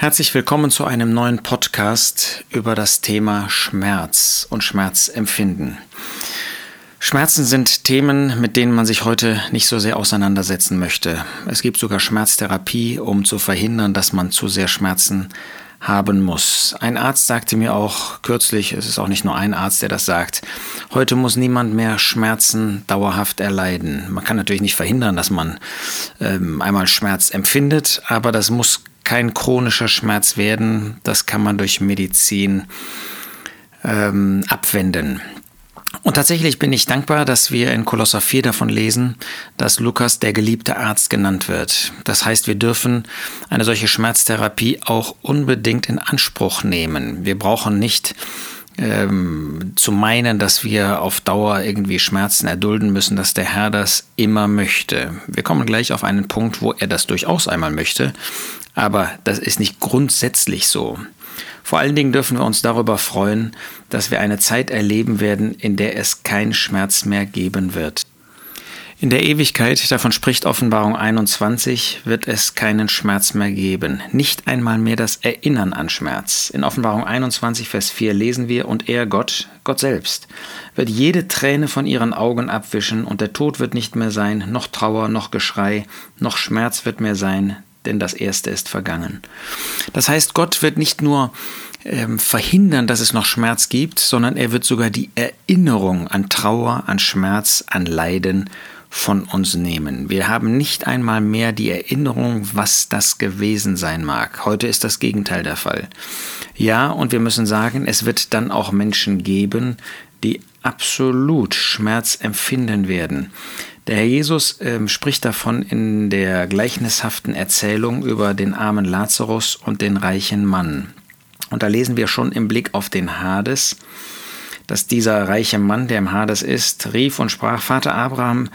Herzlich willkommen zu einem neuen Podcast über das Thema Schmerz und Schmerzempfinden. Schmerzen sind Themen, mit denen man sich heute nicht so sehr auseinandersetzen möchte. Es gibt sogar Schmerztherapie, um zu verhindern, dass man zu sehr Schmerzen haben muss. Ein Arzt sagte mir auch kürzlich, es ist auch nicht nur ein Arzt, der das sagt, heute muss niemand mehr Schmerzen dauerhaft erleiden. Man kann natürlich nicht verhindern, dass man ähm, einmal Schmerz empfindet, aber das muss kein chronischer Schmerz werden. Das kann man durch Medizin ähm, abwenden. Und tatsächlich bin ich dankbar, dass wir in Kolosser 4 davon lesen, dass Lukas der geliebte Arzt genannt wird. Das heißt, wir dürfen eine solche Schmerztherapie auch unbedingt in Anspruch nehmen. Wir brauchen nicht ähm, zu meinen, dass wir auf Dauer irgendwie Schmerzen erdulden müssen, dass der Herr das immer möchte. Wir kommen gleich auf einen Punkt, wo er das durchaus einmal möchte, aber das ist nicht grundsätzlich so. Vor allen Dingen dürfen wir uns darüber freuen, dass wir eine Zeit erleben werden, in der es keinen Schmerz mehr geben wird. In der Ewigkeit, davon spricht Offenbarung 21, wird es keinen Schmerz mehr geben, nicht einmal mehr das Erinnern an Schmerz. In Offenbarung 21, Vers 4 lesen wir, und er, Gott, Gott selbst, wird jede Träne von ihren Augen abwischen, und der Tod wird nicht mehr sein, noch Trauer, noch Geschrei, noch Schmerz wird mehr sein, denn das Erste ist vergangen. Das heißt, Gott wird nicht nur ähm, verhindern, dass es noch Schmerz gibt, sondern er wird sogar die Erinnerung an Trauer, an Schmerz, an Leiden von uns nehmen. Wir haben nicht einmal mehr die Erinnerung, was das gewesen sein mag. Heute ist das Gegenteil der Fall. Ja, und wir müssen sagen, es wird dann auch Menschen geben, die absolut Schmerz empfinden werden. Der Herr Jesus äh, spricht davon in der gleichnishaften Erzählung über den armen Lazarus und den reichen Mann. Und da lesen wir schon im Blick auf den Hades, dass dieser reiche Mann, der im Hades ist, rief und sprach, Vater Abraham,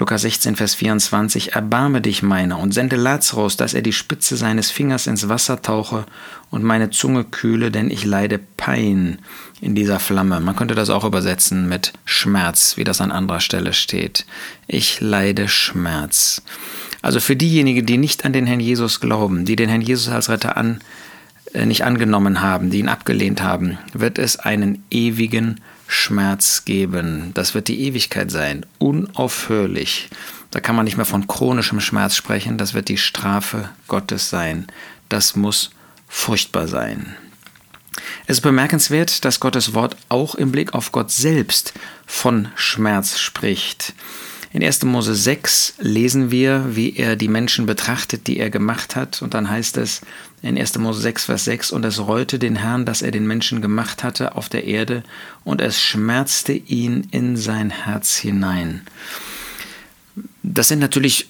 Lukas 16, Vers 24, Erbarme dich meiner und sende Lazarus, dass er die Spitze seines Fingers ins Wasser tauche und meine Zunge kühle, denn ich leide Pein in dieser Flamme. Man könnte das auch übersetzen mit Schmerz, wie das an anderer Stelle steht. Ich leide Schmerz. Also für diejenigen, die nicht an den Herrn Jesus glauben, die den Herrn Jesus als Retter an, äh, nicht angenommen haben, die ihn abgelehnt haben, wird es einen ewigen Schmerz geben. Das wird die Ewigkeit sein, unaufhörlich. Da kann man nicht mehr von chronischem Schmerz sprechen, das wird die Strafe Gottes sein. Das muss furchtbar sein. Es ist bemerkenswert, dass Gottes Wort auch im Blick auf Gott selbst von Schmerz spricht. In 1. Mose 6 lesen wir, wie er die Menschen betrachtet, die er gemacht hat. Und dann heißt es in 1. Mose 6, Vers 6, und es reute den Herrn, dass er den Menschen gemacht hatte auf der Erde, und es schmerzte ihn in sein Herz hinein. Das sind natürlich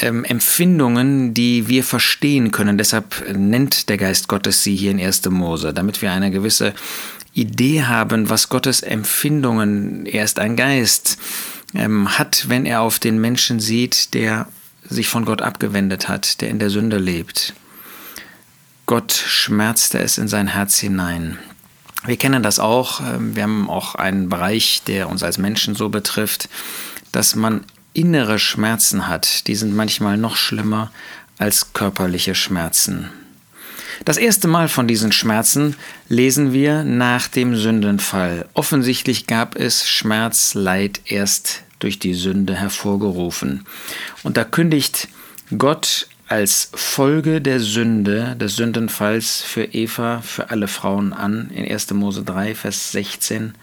ähm, Empfindungen, die wir verstehen können. Deshalb nennt der Geist Gottes sie hier in 1. Mose, damit wir eine gewisse Idee haben, was Gottes Empfindungen, er ist ein Geist, ähm, hat, wenn er auf den Menschen sieht, der sich von Gott abgewendet hat, der in der Sünde lebt. Gott schmerzte es in sein Herz hinein. Wir kennen das auch. Ähm, wir haben auch einen Bereich, der uns als Menschen so betrifft, dass man innere Schmerzen hat. Die sind manchmal noch schlimmer als körperliche Schmerzen. Das erste Mal von diesen Schmerzen lesen wir nach dem Sündenfall. Offensichtlich gab es Schmerz, Leid erst durch die Sünde hervorgerufen. Und da kündigt Gott als Folge der Sünde, des Sündenfalls für Eva, für alle Frauen an, in 1. Mose 3, Vers 16.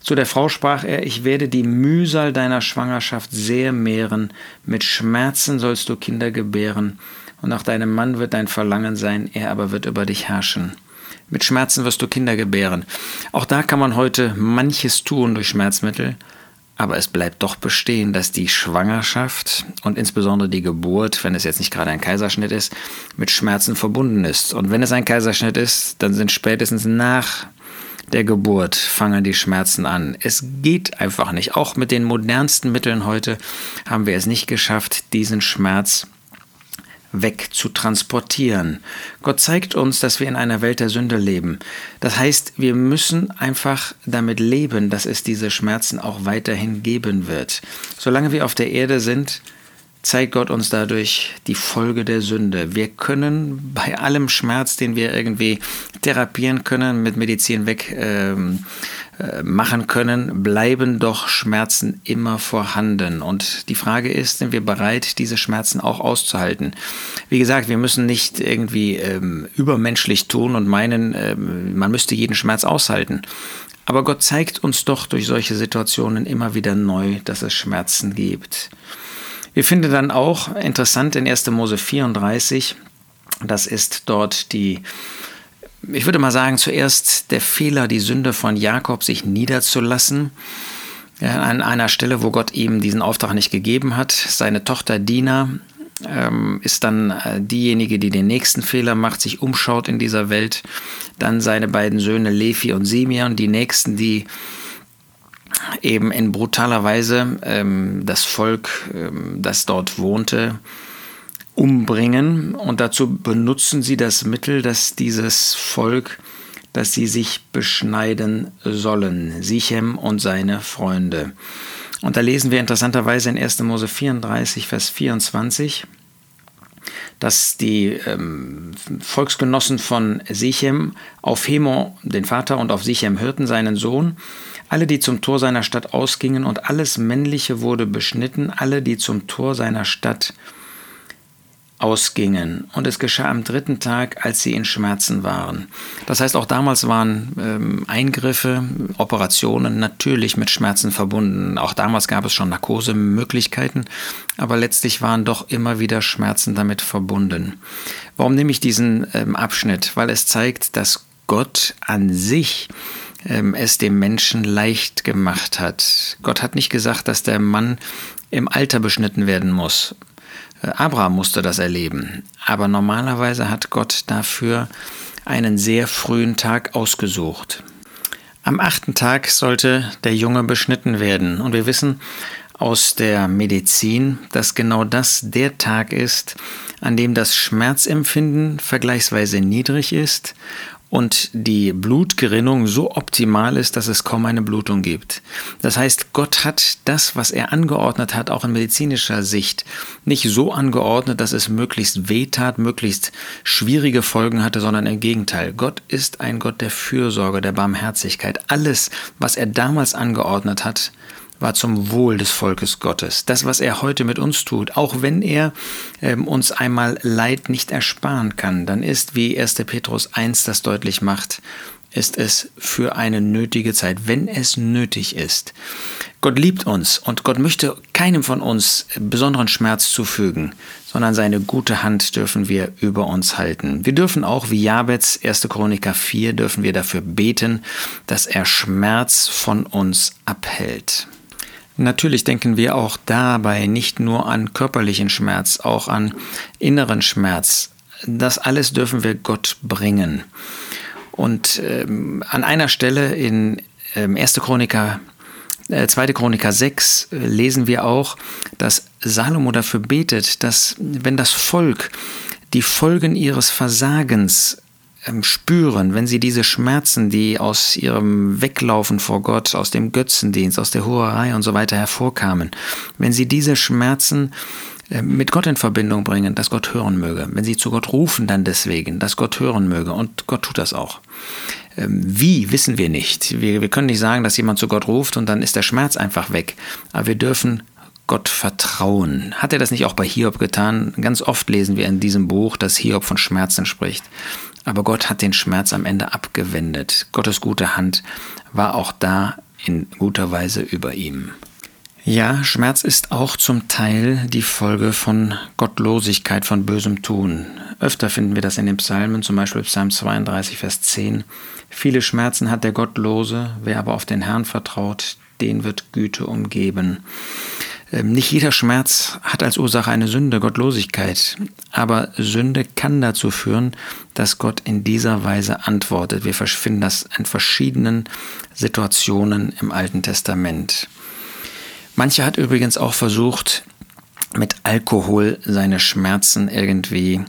Zu der Frau sprach er, ich werde die Mühsal deiner Schwangerschaft sehr mehren, mit Schmerzen sollst du Kinder gebären, und nach deinem Mann wird dein Verlangen sein, er aber wird über dich herrschen. Mit Schmerzen wirst du Kinder gebären. Auch da kann man heute manches tun durch Schmerzmittel, aber es bleibt doch bestehen, dass die Schwangerschaft und insbesondere die Geburt, wenn es jetzt nicht gerade ein Kaiserschnitt ist, mit Schmerzen verbunden ist. Und wenn es ein Kaiserschnitt ist, dann sind spätestens nach der Geburt fangen die Schmerzen an. Es geht einfach nicht. Auch mit den modernsten Mitteln heute haben wir es nicht geschafft, diesen Schmerz wegzutransportieren. Gott zeigt uns, dass wir in einer Welt der Sünde leben. Das heißt, wir müssen einfach damit leben, dass es diese Schmerzen auch weiterhin geben wird. Solange wir auf der Erde sind, zeigt Gott uns dadurch die Folge der Sünde. Wir können bei allem Schmerz, den wir irgendwie therapieren können, mit Medizin weg ähm, äh, machen können, bleiben doch Schmerzen immer vorhanden. Und die Frage ist, sind wir bereit, diese Schmerzen auch auszuhalten? Wie gesagt, wir müssen nicht irgendwie ähm, übermenschlich tun und meinen, ähm, man müsste jeden Schmerz aushalten. Aber Gott zeigt uns doch durch solche Situationen immer wieder neu, dass es Schmerzen gibt. Wir finden dann auch interessant in 1. Mose 34, das ist dort die, ich würde mal sagen, zuerst der Fehler, die Sünde von Jakob, sich niederzulassen. an einer Stelle, wo Gott ihm diesen Auftrag nicht gegeben hat. Seine Tochter Dina ähm, ist dann äh, diejenige, die den nächsten Fehler macht, sich umschaut in dieser Welt. Dann seine beiden Söhne Levi und Simeon, die nächsten, die eben in brutaler Weise ähm, das Volk, ähm, das dort wohnte, umbringen. Und dazu benutzen sie das Mittel, dass dieses Volk, dass sie sich beschneiden sollen, Sichem und seine Freunde. Und da lesen wir interessanterweise in 1. Mose 34, Vers 24, dass die ähm, Volksgenossen von Sichem auf Hemo, den Vater, und auf Sichem hörten, seinen Sohn, alle, die zum Tor seiner Stadt ausgingen, und alles Männliche wurde beschnitten, alle, die zum Tor seiner Stadt ausgingen. Und es geschah am dritten Tag, als sie in Schmerzen waren. Das heißt, auch damals waren ähm, Eingriffe, Operationen natürlich mit Schmerzen verbunden. Auch damals gab es schon Narkosemöglichkeiten, aber letztlich waren doch immer wieder Schmerzen damit verbunden. Warum nehme ich diesen ähm, Abschnitt? Weil es zeigt, dass Gott an sich ähm, es dem Menschen leicht gemacht hat. Gott hat nicht gesagt, dass der Mann im Alter beschnitten werden muss. Abraham musste das erleben, aber normalerweise hat Gott dafür einen sehr frühen Tag ausgesucht. Am achten Tag sollte der Junge beschnitten werden und wir wissen aus der Medizin, dass genau das der Tag ist, an dem das Schmerzempfinden vergleichsweise niedrig ist und die Blutgerinnung so optimal ist, dass es kaum eine Blutung gibt. Das heißt, Gott hat das, was er angeordnet hat, auch in medizinischer Sicht, nicht so angeordnet, dass es möglichst wehtat, möglichst schwierige Folgen hatte, sondern im Gegenteil. Gott ist ein Gott der Fürsorge, der Barmherzigkeit. Alles, was er damals angeordnet hat, war zum Wohl des Volkes Gottes. Das, was er heute mit uns tut, auch wenn er ähm, uns einmal Leid nicht ersparen kann, dann ist, wie 1. Petrus 1 das deutlich macht, ist es für eine nötige Zeit, wenn es nötig ist. Gott liebt uns und Gott möchte keinem von uns besonderen Schmerz zufügen, sondern seine gute Hand dürfen wir über uns halten. Wir dürfen auch, wie Jabez, 1. Chroniker 4, dürfen wir dafür beten, dass er Schmerz von uns abhält. Natürlich denken wir auch dabei nicht nur an körperlichen Schmerz, auch an inneren Schmerz. Das alles dürfen wir Gott bringen. Und ähm, an einer Stelle in ähm, 1. Chroniker, äh, 2. Chroniker 6 äh, lesen wir auch, dass Salomo dafür betet, dass wenn das Volk die Folgen ihres Versagens spüren, wenn sie diese Schmerzen, die aus ihrem Weglaufen vor Gott, aus dem Götzendienst, aus der Hurerei und so weiter hervorkamen, wenn sie diese Schmerzen äh, mit Gott in Verbindung bringen, dass Gott hören möge. Wenn sie zu Gott rufen, dann deswegen, dass Gott hören möge. Und Gott tut das auch. Ähm, wie, wissen wir nicht. Wir, wir können nicht sagen, dass jemand zu Gott ruft und dann ist der Schmerz einfach weg. Aber wir dürfen Gott vertrauen. Hat er das nicht auch bei Hiob getan? Ganz oft lesen wir in diesem Buch, dass Hiob von Schmerzen spricht. Aber Gott hat den Schmerz am Ende abgewendet. Gottes gute Hand war auch da in guter Weise über ihm. Ja, Schmerz ist auch zum Teil die Folge von Gottlosigkeit, von bösem Tun. Öfter finden wir das in den Psalmen, zum Beispiel Psalm 32, Vers 10. Viele Schmerzen hat der Gottlose, wer aber auf den Herrn vertraut, den wird Güte umgeben. Ähm, nicht jeder Schmerz hat als Ursache eine Sünde, Gottlosigkeit. Aber Sünde kann dazu führen, dass Gott in dieser Weise antwortet. Wir finden das in verschiedenen Situationen im Alten Testament. Mancher hat übrigens auch versucht, mit Alkohol seine Schmerzen irgendwie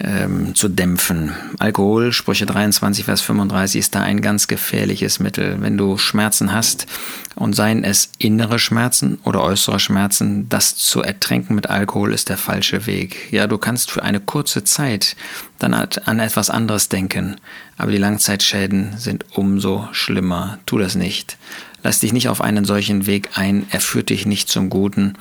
ähm, zu dämpfen. Alkohol, Sprüche 23, Vers 35, ist da ein ganz gefährliches Mittel. Wenn du Schmerzen hast und seien es innere Schmerzen oder äußere Schmerzen, das zu ertränken mit Alkohol ist der falsche Weg. Ja, du kannst für eine kurze Zeit dann an etwas anderes denken, aber die Langzeitschäden sind umso schlimmer. Tu das nicht. Lass dich nicht auf einen solchen Weg ein, er führt dich nicht zum Guten.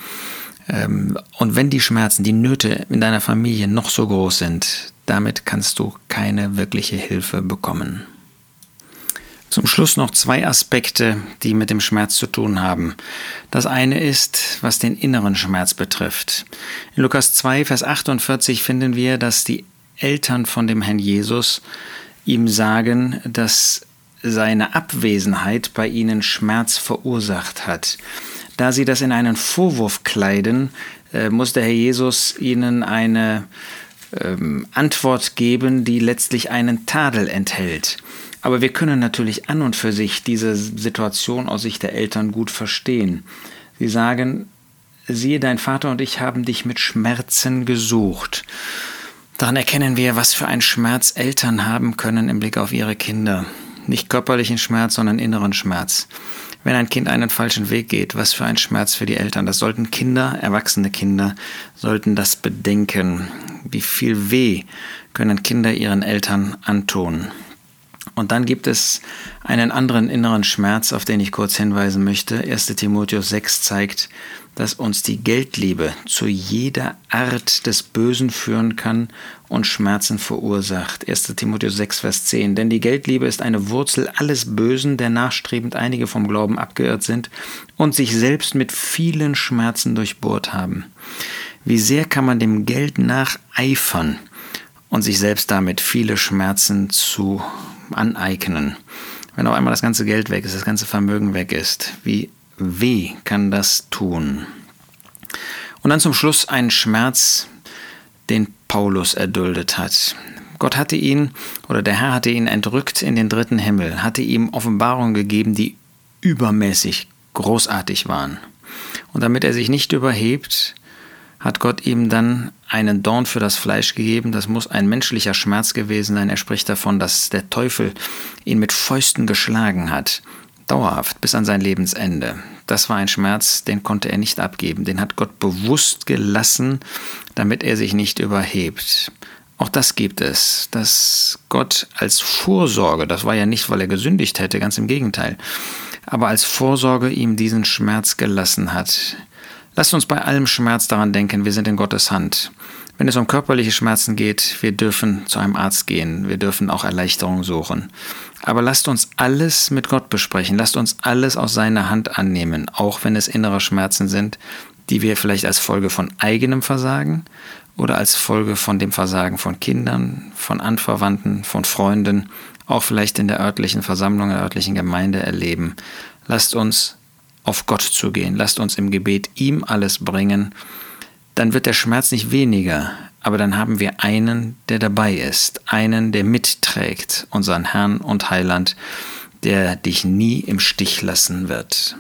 Ähm, und wenn die Schmerzen, die Nöte in deiner Familie noch so groß sind, damit kannst du keine wirkliche Hilfe bekommen. Zum Schluss noch zwei Aspekte, die mit dem Schmerz zu tun haben. Das eine ist, was den inneren Schmerz betrifft. In Lukas 2, Vers 48 finden wir, dass die Eltern von dem Herrn Jesus ihm sagen, dass seine Abwesenheit bei ihnen Schmerz verursacht hat. Da sie das in einen Vorwurf kleiden, äh, muss der Herr Jesus ihnen eine ähm, Antwort geben, die letztlich einen Tadel enthält. Aber wir können natürlich an und für sich diese Situation aus Sicht der Eltern gut verstehen. Sie sagen, siehe, dein Vater und ich haben dich mit Schmerzen gesucht. Daran erkennen wir, was für einen Schmerz Eltern haben können im Blick auf ihre Kinder. Nicht körperlichen Schmerz, sondern inneren Schmerz wenn ein Kind einen falschen Weg geht, was für ein Schmerz für die Eltern. Das sollten Kinder, erwachsene Kinder, sollten das bedenken. Wie viel Weh können Kinder ihren Eltern antun. Und dann gibt es einen anderen inneren Schmerz, auf den ich kurz hinweisen möchte. 1 Timotheus 6 zeigt, dass uns die Geldliebe zu jeder Art des Bösen führen kann und Schmerzen verursacht. 1 Timotheus 6, Vers 10. Denn die Geldliebe ist eine Wurzel alles Bösen, der nachstrebend einige vom Glauben abgeirrt sind und sich selbst mit vielen Schmerzen durchbohrt haben. Wie sehr kann man dem Geld nacheifern und sich selbst damit viele Schmerzen zu aneignen. Wenn auf einmal das ganze Geld weg ist, das ganze Vermögen weg ist, wie weh kann das tun? Und dann zum Schluss ein Schmerz, den Paulus erduldet hat. Gott hatte ihn, oder der Herr hatte ihn entrückt in den dritten Himmel, hatte ihm Offenbarungen gegeben, die übermäßig großartig waren. Und damit er sich nicht überhebt, hat Gott ihm dann einen Dorn für das Fleisch gegeben. Das muss ein menschlicher Schmerz gewesen sein. Er spricht davon, dass der Teufel ihn mit Fäusten geschlagen hat. Dauerhaft bis an sein Lebensende. Das war ein Schmerz, den konnte er nicht abgeben. Den hat Gott bewusst gelassen, damit er sich nicht überhebt. Auch das gibt es, dass Gott als Vorsorge, das war ja nicht, weil er gesündigt hätte, ganz im Gegenteil, aber als Vorsorge ihm diesen Schmerz gelassen hat. Lasst uns bei allem Schmerz daran denken, wir sind in Gottes Hand. Wenn es um körperliche Schmerzen geht, wir dürfen zu einem Arzt gehen, wir dürfen auch Erleichterung suchen. Aber lasst uns alles mit Gott besprechen, lasst uns alles aus seiner Hand annehmen, auch wenn es innere Schmerzen sind, die wir vielleicht als Folge von eigenem Versagen oder als Folge von dem Versagen von Kindern, von Anverwandten, von Freunden, auch vielleicht in der örtlichen Versammlung, der örtlichen Gemeinde erleben. Lasst uns auf Gott zu gehen. Lasst uns im Gebet ihm alles bringen. Dann wird der Schmerz nicht weniger, aber dann haben wir einen, der dabei ist, einen, der mitträgt, unseren Herrn und Heiland, der dich nie im Stich lassen wird.